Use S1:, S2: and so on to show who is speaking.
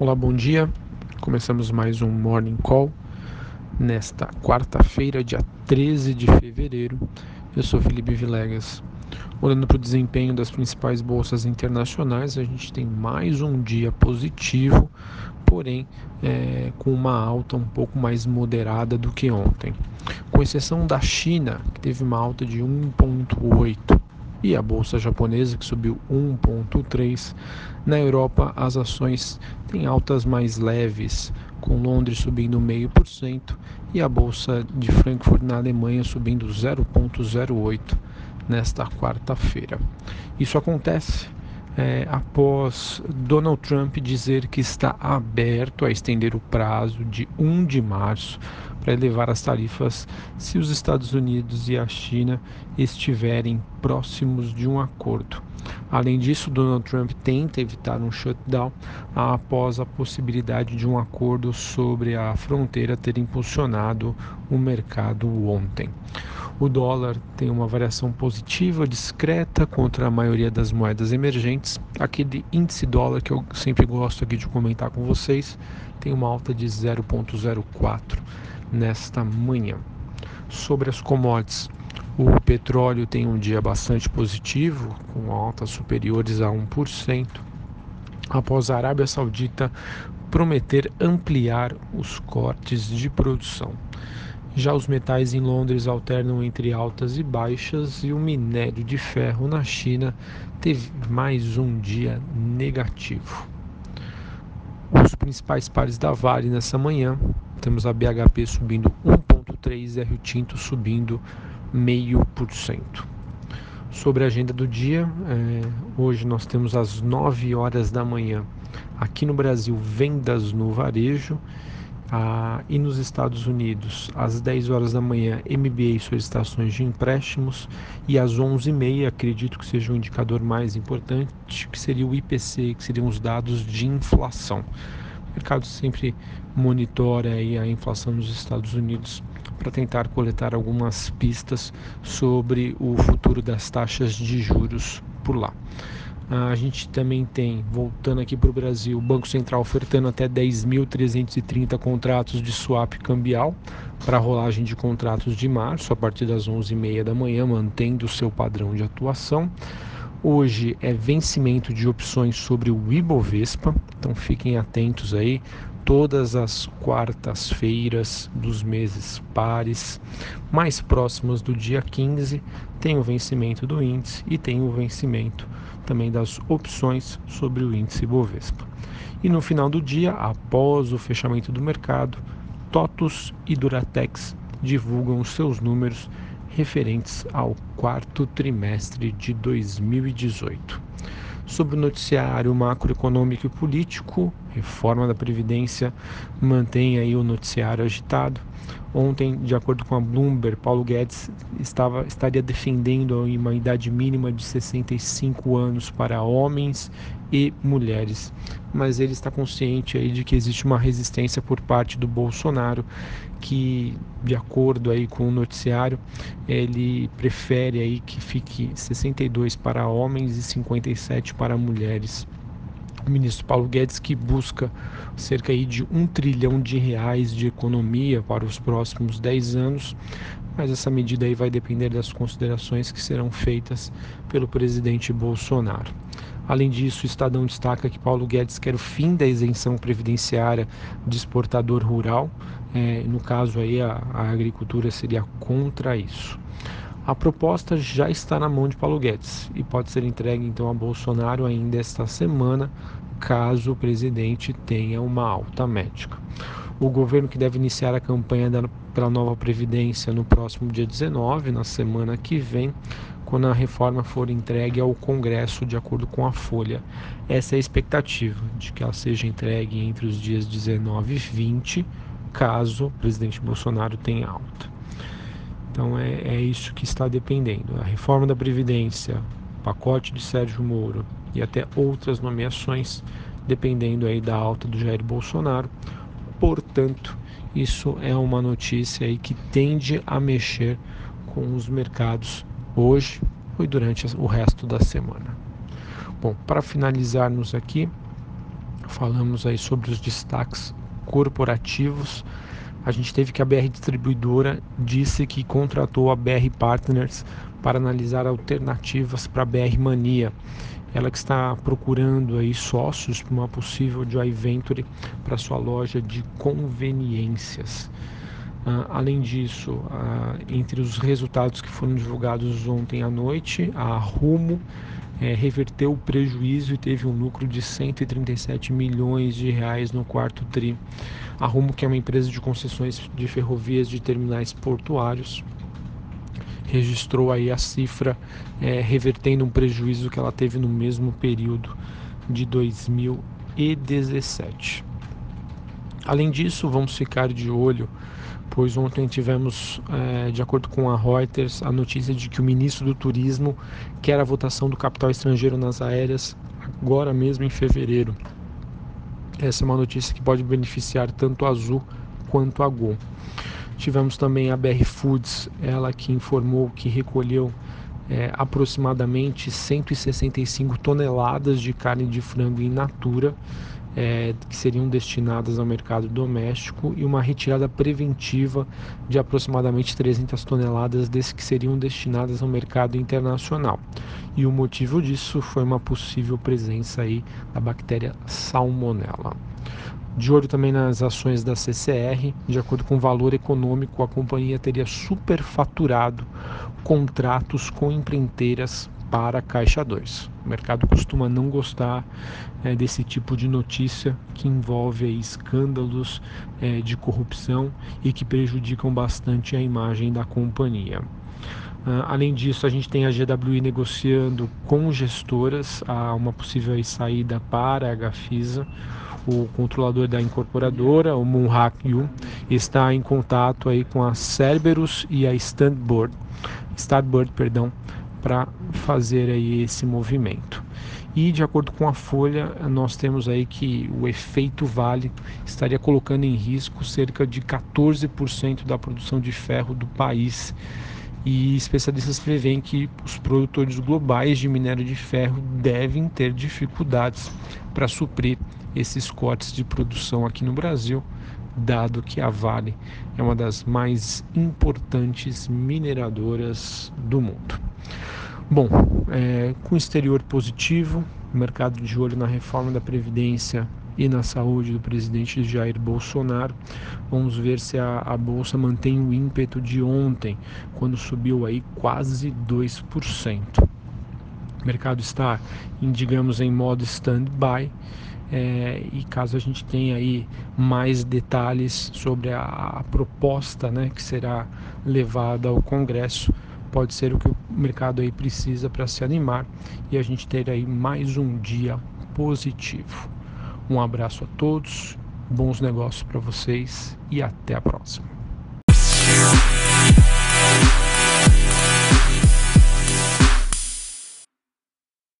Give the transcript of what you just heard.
S1: Olá, bom dia. Começamos mais um Morning Call nesta quarta-feira, dia 13 de fevereiro. Eu sou Felipe Vilegas. Olhando para o desempenho das principais bolsas internacionais, a gente tem mais um dia positivo, porém é, com uma alta um pouco mais moderada do que ontem. Com exceção da China, que teve uma alta de 1,8 e a bolsa japonesa que subiu 1,3. Na Europa, as ações têm altas mais leves, com Londres subindo 0,5% e a bolsa de Frankfurt na Alemanha subindo 0,08 nesta quarta-feira. Isso acontece é, após Donald Trump dizer que está aberto a estender o prazo de 1 de março para elevar as tarifas se os Estados Unidos e a China estiverem próximos de um acordo. Além disso, Donald Trump tenta evitar um shutdown após a possibilidade de um acordo sobre a fronteira ter impulsionado o mercado ontem. O dólar tem uma variação positiva discreta contra a maioria das moedas emergentes. Aquele índice dólar que eu sempre gosto aqui de comentar com vocês tem uma alta de 0,04 nesta manhã. Sobre as commodities, o petróleo tem um dia bastante positivo, com altas superiores a 1%, após a Arábia Saudita prometer ampliar os cortes de produção. Já os metais em Londres alternam entre altas e baixas e o minério de ferro na China teve mais um dia negativo. Os principais pares da Vale nessa manhã temos a BHP subindo 1,3% e a Rio Tinto subindo 0,5%. Sobre a agenda do dia, é, hoje nós temos às 9 horas da manhã, aqui no Brasil, vendas no varejo. Ah, e nos Estados Unidos, às 10 horas da manhã, MBA solicitações de empréstimos e às 11h30, acredito que seja o indicador mais importante, que seria o IPC, que seriam os dados de inflação. Mercado sempre monitora aí a inflação nos Estados Unidos para tentar coletar algumas pistas sobre o futuro das taxas de juros por lá. A gente também tem, voltando aqui para o Brasil, o Banco Central ofertando até 10.330 contratos de swap cambial para rolagem de contratos de março a partir das 11h30 da manhã, mantendo o seu padrão de atuação. Hoje é vencimento de opções sobre o Ibovespa, então fiquem atentos aí. Todas as quartas-feiras dos meses pares, mais próximas do dia 15, tem o vencimento do índice e tem o vencimento também das opções sobre o índice Ibovespa. E no final do dia, após o fechamento do mercado, TOTUS e Duratex divulgam os seus números referentes ao quarto trimestre de 2018. Sobre o noticiário macroeconômico e político, reforma da Previdência mantém aí o noticiário agitado. Ontem, de acordo com a Bloomberg, Paulo Guedes estava, estaria defendendo uma idade mínima de 65 anos para homens e mulheres, mas ele está consciente aí de que existe uma resistência por parte do Bolsonaro, que, de acordo aí com o noticiário, ele prefere aí que fique 62 para homens e 57 para mulheres ministro Paulo Guedes que busca cerca aí de um trilhão de reais de economia para os próximos 10 anos, mas essa medida aí vai depender das considerações que serão feitas pelo presidente Bolsonaro. Além disso, o Estadão destaca que Paulo Guedes quer o fim da isenção previdenciária de exportador rural. É, no caso aí, a, a agricultura seria contra isso. A proposta já está na mão de Paulo Guedes e pode ser entregue então a Bolsonaro ainda esta semana, caso o presidente tenha uma alta médica. O governo que deve iniciar a campanha da, pela nova Previdência no próximo dia 19, na semana que vem, quando a reforma for entregue ao Congresso, de acordo com a Folha. Essa é a expectativa, de que ela seja entregue entre os dias 19 e 20, caso o presidente Bolsonaro tenha alta. Então é, é isso que está dependendo. A reforma da Previdência, pacote de Sérgio Moro e até outras nomeações, dependendo aí da alta do Jair Bolsonaro. Portanto, isso é uma notícia aí que tende a mexer com os mercados hoje e durante o resto da semana. Bom, para finalizarmos aqui, falamos aí sobre os destaques corporativos. A gente teve que a BR Distribuidora disse que contratou a BR Partners para analisar alternativas para a BR Mania. Ela que está procurando aí sócios para uma possível joint venture para sua loja de conveniências. Uh, além disso, uh, entre os resultados que foram divulgados ontem à noite, a Rumo é, reverteu o prejuízo e teve um lucro de 137 milhões de reais no quarto tri. A Rumo, que é uma empresa de concessões de ferrovias de terminais portuários, registrou aí a cifra é, revertendo um prejuízo que ela teve no mesmo período de 2017. Além disso, vamos ficar de olho, pois ontem tivemos, é, de acordo com a Reuters, a notícia de que o ministro do Turismo quer a votação do capital estrangeiro nas aéreas agora mesmo em fevereiro. Essa é uma notícia que pode beneficiar tanto a Azul quanto a Gol. Tivemos também a BR Foods, ela que informou que recolheu é, aproximadamente 165 toneladas de carne de frango in natura é, que seriam destinadas ao mercado doméstico e uma retirada preventiva de aproximadamente 300 toneladas desses que seriam destinadas ao mercado internacional. E o motivo disso foi uma possível presença aí da bactéria Salmonella. De olho também nas ações da CCR, de acordo com o valor econômico, a companhia teria superfaturado contratos com empreiteiras para a Caixa 2. O mercado costuma não gostar é, desse tipo de notícia que envolve aí, escândalos é, de corrupção e que prejudicam bastante a imagem da companhia. Uh, além disso, a gente tem a GWI negociando com gestoras a uma possível saída para a Gafisa o controlador da incorporadora, o Moonhak Yu, está em contato aí com a Cerberus e a Standboard, Starboard, perdão, para fazer aí esse movimento. E de acordo com a Folha, nós temos aí que o efeito Vale estaria colocando em risco cerca de 14% da produção de ferro do país. E especialistas preveem que os produtores globais de minério de ferro devem ter dificuldades para suprir esses cortes de produção aqui no Brasil, dado que a Vale é uma das mais importantes mineradoras do mundo. Bom, é, com exterior positivo, mercado de olho na reforma da Previdência e na saúde do presidente Jair Bolsonaro. Vamos ver se a, a bolsa mantém o ímpeto de ontem, quando subiu aí quase 2%. O mercado está, digamos, em modo stand-by é, e caso a gente tenha aí mais detalhes sobre a, a proposta né, que será levada ao Congresso, pode ser o que o mercado aí precisa para se animar e a gente ter aí mais um dia positivo. Um abraço a todos, bons negócios para vocês e até a próxima.